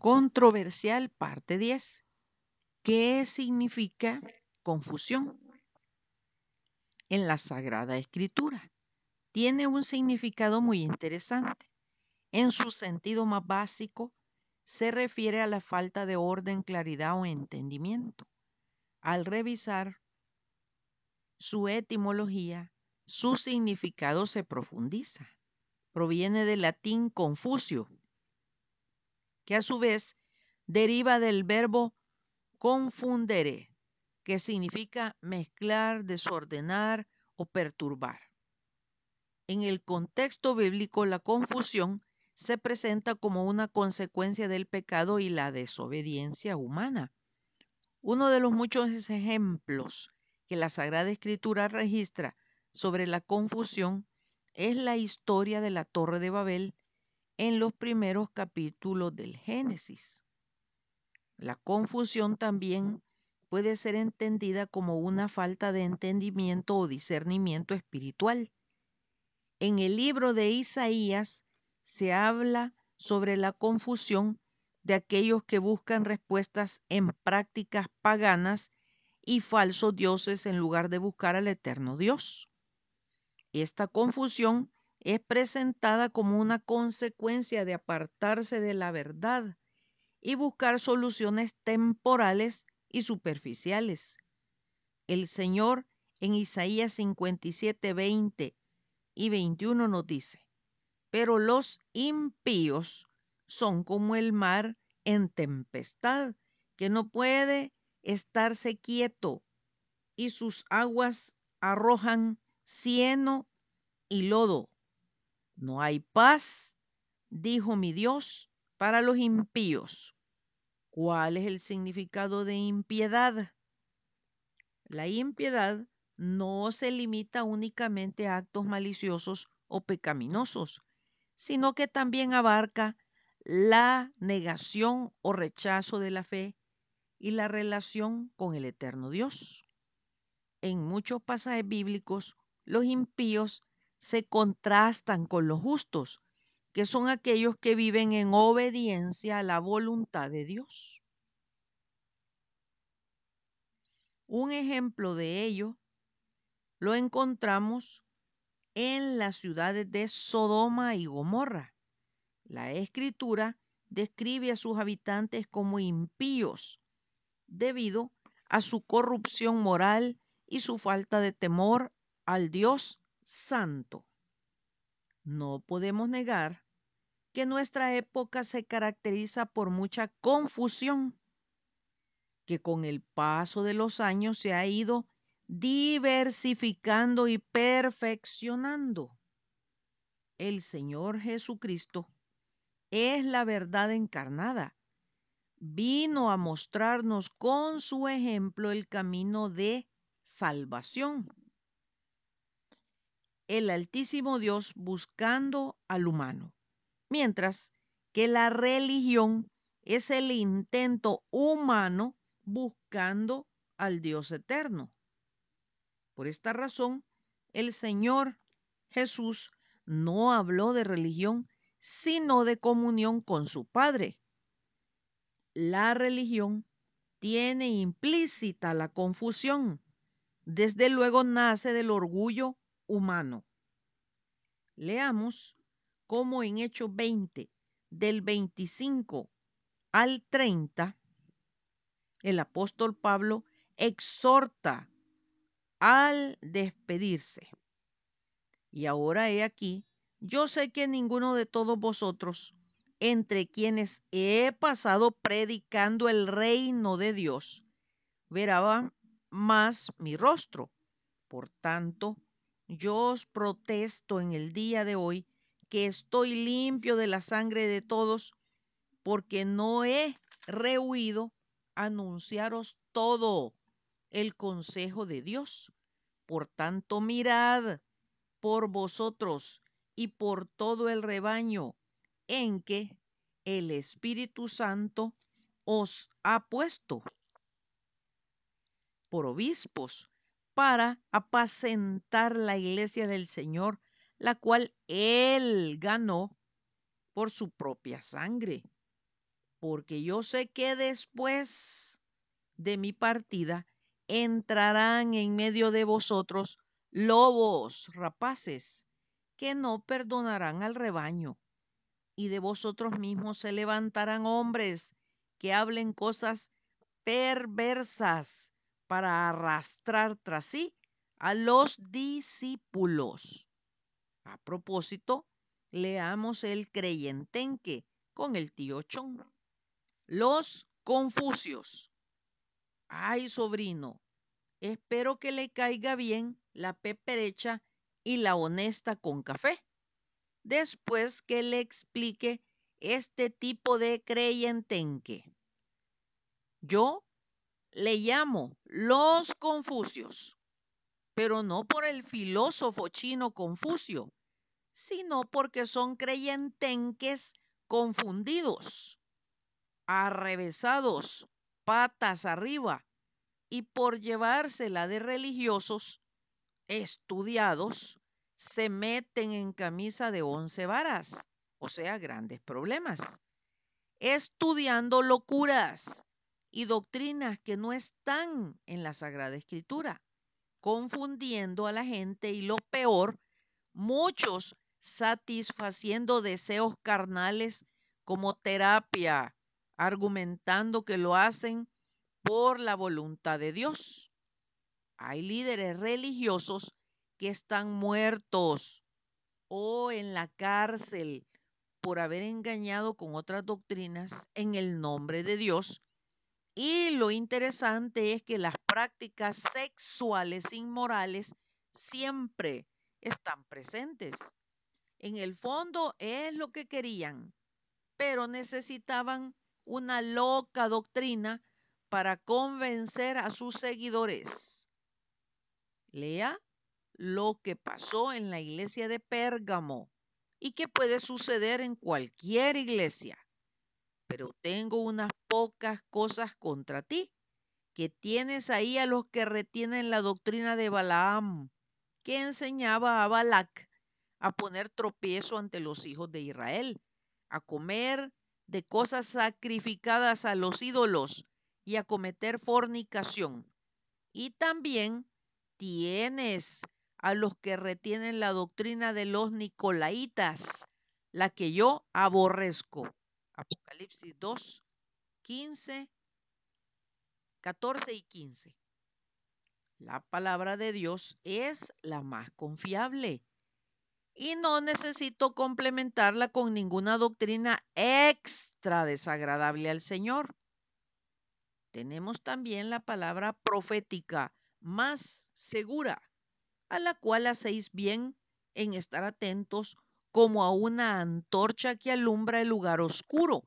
Controversial, parte 10. ¿Qué significa confusión? En la Sagrada Escritura tiene un significado muy interesante. En su sentido más básico, se refiere a la falta de orden, claridad o entendimiento. Al revisar su etimología, su significado se profundiza. Proviene del latín confucio, que a su vez deriva del verbo confundere, que significa mezclar, desordenar o perturbar. En el contexto bíblico, la confusión se presenta como una consecuencia del pecado y la desobediencia humana. Uno de los muchos ejemplos que la Sagrada Escritura registra sobre la confusión es la historia de la Torre de Babel en los primeros capítulos del Génesis. La confusión también puede ser entendida como una falta de entendimiento o discernimiento espiritual. En el libro de Isaías se habla sobre la confusión de aquellos que buscan respuestas en prácticas paganas y falsos dioses en lugar de buscar al eterno Dios. Esta confusión es presentada como una consecuencia de apartarse de la verdad y buscar soluciones temporales y superficiales. El Señor en Isaías 57, 20 y 21 nos dice, pero los impíos son como el mar en tempestad, que no puede estarse quieto, y sus aguas arrojan cieno y lodo. No hay paz, dijo mi Dios, para los impíos. ¿Cuál es el significado de impiedad? La impiedad no se limita únicamente a actos maliciosos o pecaminosos, sino que también abarca la negación o rechazo de la fe y la relación con el eterno Dios. En muchos pasajes bíblicos, los impíos se contrastan con los justos, que son aquellos que viven en obediencia a la voluntad de Dios. Un ejemplo de ello lo encontramos en las ciudades de Sodoma y Gomorra. La escritura describe a sus habitantes como impíos debido a su corrupción moral y su falta de temor al Dios santo. No podemos negar que nuestra época se caracteriza por mucha confusión que con el paso de los años se ha ido diversificando y perfeccionando. El Señor Jesucristo es la verdad encarnada. Vino a mostrarnos con su ejemplo el camino de salvación. El Altísimo Dios buscando al humano, mientras que la religión es el intento humano buscando al Dios eterno. Por esta razón, el Señor Jesús no habló de religión, sino de comunión con su Padre. La religión tiene implícita la confusión. Desde luego nace del orgullo humano. Leamos cómo en Hechos 20, del 25 al 30, el apóstol Pablo exhorta al despedirse. Y ahora he aquí, yo sé que ninguno de todos vosotros, entre quienes he pasado predicando el reino de Dios, verá más mi rostro. Por tanto, yo os protesto en el día de hoy que estoy limpio de la sangre de todos, porque no he rehuido anunciaros todo el consejo de Dios. Por tanto, mirad por vosotros y por todo el rebaño en que el Espíritu Santo os ha puesto por obispos para apacentar la iglesia del Señor, la cual Él ganó por su propia sangre. porque yo sé que después de mi partida entrarán en medio de vosotros lobos rapaces que no perdonarán al rebaño. Y de vosotros mismos se levantarán hombres que hablen cosas perversas para arrastrar tras sí a los discípulos. A propósito, leamos el creyentenque con el tío Chon. Los Confucios. Ay, sobrino, espero que le caiga bien la peperecha y la honesta con café. Después que le explique este tipo de creyentenque. Yo le llamo los Confucios, pero no por el filósofo chino Confucio, sino porque son creyentenques confundidos, arrevesados, patas arriba, y por llevársela de religiosos estudiados, se meten en camisa de once varas, o sea, grandes problemas, estudiando locuras y doctrinas que no están en la Sagrada Escritura, confundiendo a la gente y lo peor, muchos satisfaciendo deseos carnales como terapia, argumentando que lo hacen por la voluntad de Dios. Hay líderes religiosos que están muertos o en la cárcel por haber engañado con otras doctrinas en el nombre de Dios. Y lo interesante es que las prácticas sexuales inmorales siempre están presentes. En el fondo es lo que querían, pero necesitaban una loca doctrina para convencer a sus seguidores. Lea lo que pasó en la iglesia de Pérgamo y que puede suceder en cualquier iglesia. Pero tengo unas pocas cosas contra ti, que tienes ahí a los que retienen la doctrina de Balaam, que enseñaba a Balac a poner tropiezo ante los hijos de Israel, a comer de cosas sacrificadas a los ídolos y a cometer fornicación. Y también tienes a los que retienen la doctrina de los nicolaitas, la que yo aborrezco. Apocalipsis 2, 15, 14 y 15. La palabra de Dios es la más confiable y no necesito complementarla con ninguna doctrina extra desagradable al Señor. Tenemos también la palabra profética más segura, a la cual hacéis bien en estar atentos como a una antorcha que alumbra el lugar oscuro,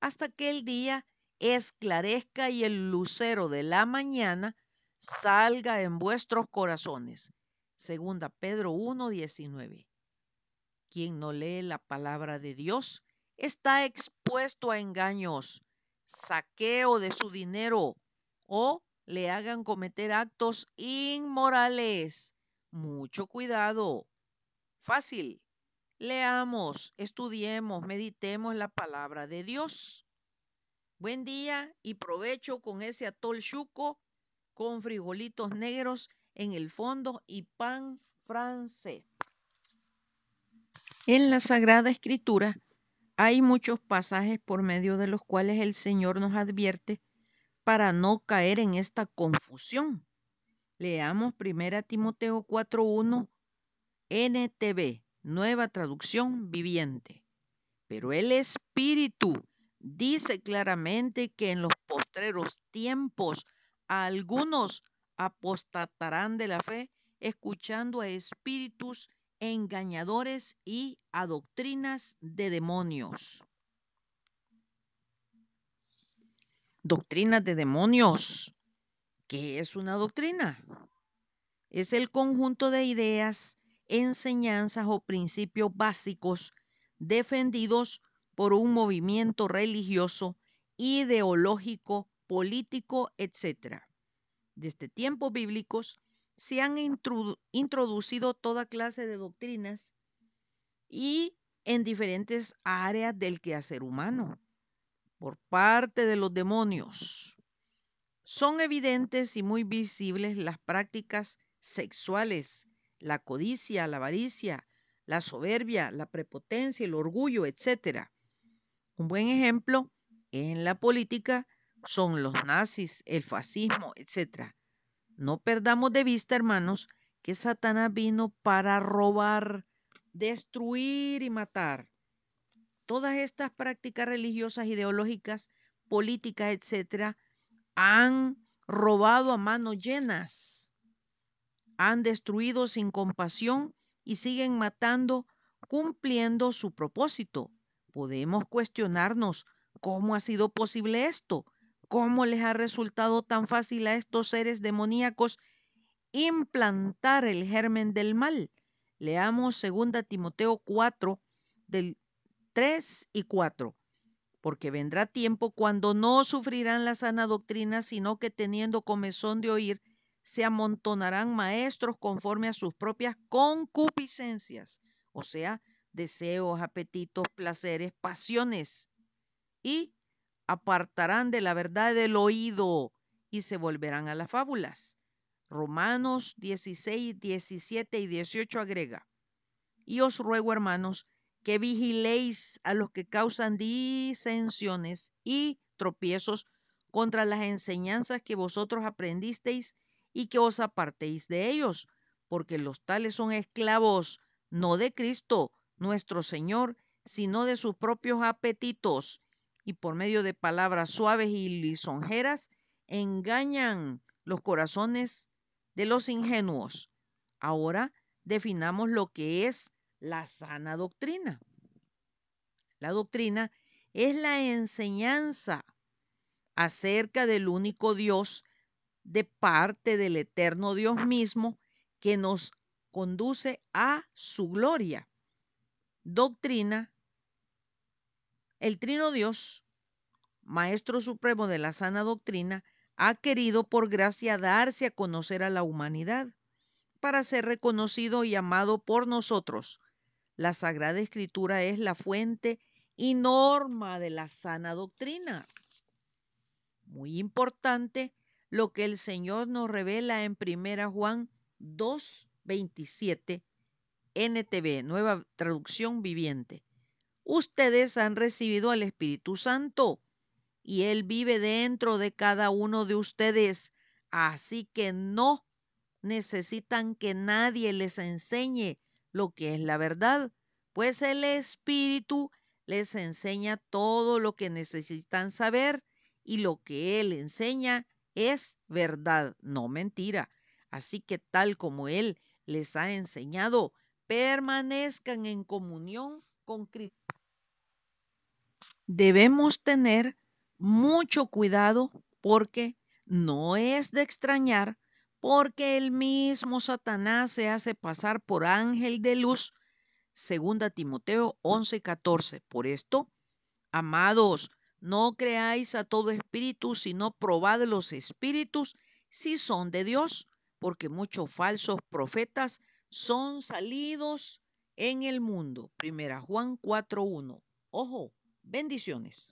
hasta que el día esclarezca y el lucero de la mañana salga en vuestros corazones. Segunda Pedro 1:19. Quien no lee la palabra de Dios está expuesto a engaños, saqueo de su dinero o le hagan cometer actos inmorales. Mucho cuidado. Fácil. Leamos, estudiemos, meditemos la palabra de Dios. Buen día y provecho con ese atol chuco con frijolitos negros en el fondo y pan francés. En la Sagrada Escritura hay muchos pasajes por medio de los cuales el Señor nos advierte para no caer en esta confusión. Leamos 1 Timoteo 4.1 NTV, nueva traducción viviente. Pero el Espíritu dice claramente que en los postreros tiempos algunos apostatarán de la fe escuchando a espíritus engañadores y a doctrinas de demonios. Doctrinas de demonios. ¿Qué es una doctrina? Es el conjunto de ideas, enseñanzas o principios básicos defendidos por un movimiento religioso, ideológico, político, etc. Desde tiempos bíblicos se han introducido toda clase de doctrinas y en diferentes áreas del quehacer humano. por parte de los demonios. Son evidentes y muy visibles las prácticas sexuales, la codicia, la avaricia, la soberbia, la prepotencia, el orgullo, etc. Un buen ejemplo en la política son los nazis, el fascismo, etc. No perdamos de vista, hermanos, que Satanás vino para robar, destruir y matar. Todas estas prácticas religiosas, ideológicas, políticas, etcétera, han robado a manos llenas, han destruido sin compasión y siguen matando cumpliendo su propósito. Podemos cuestionarnos cómo ha sido posible esto, cómo les ha resultado tan fácil a estos seres demoníacos implantar el germen del mal. Leamos 2 Timoteo 4 del 3 y 4. Porque vendrá tiempo cuando no sufrirán la sana doctrina, sino que teniendo comezón de oír, se amontonarán maestros conforme a sus propias concupiscencias, o sea, deseos, apetitos, placeres, pasiones, y apartarán de la verdad del oído y se volverán a las fábulas. Romanos 16, 17 y 18 agrega, y os ruego, hermanos, que vigiléis a los que causan disensiones y tropiezos contra las enseñanzas que vosotros aprendisteis y que os apartéis de ellos, porque los tales son esclavos, no de Cristo, nuestro Señor, sino de sus propios apetitos, y por medio de palabras suaves y lisonjeras, engañan los corazones de los ingenuos. Ahora definamos lo que es la sana doctrina. La doctrina es la enseñanza acerca del único Dios de parte del eterno Dios mismo que nos conduce a su gloria. Doctrina, el Trino Dios, Maestro Supremo de la sana doctrina, ha querido por gracia darse a conocer a la humanidad para ser reconocido y amado por nosotros. La Sagrada Escritura es la fuente y norma de la sana doctrina. Muy importante lo que el Señor nos revela en 1 Juan 2, 27, NTV, nueva traducción viviente. Ustedes han recibido al Espíritu Santo y Él vive dentro de cada uno de ustedes. Así que no necesitan que nadie les enseñe lo que es la verdad, pues el Espíritu les enseña todo lo que necesitan saber y lo que Él enseña es verdad, no mentira. Así que tal como Él les ha enseñado, permanezcan en comunión con Cristo. Debemos tener mucho cuidado porque no es de extrañar porque el mismo Satanás se hace pasar por ángel de luz. Segunda Timoteo 11:14. Por esto, amados, no creáis a todo espíritu, sino probad los espíritus si son de Dios, porque muchos falsos profetas son salidos en el mundo. Primera Juan 4:1. Ojo, bendiciones.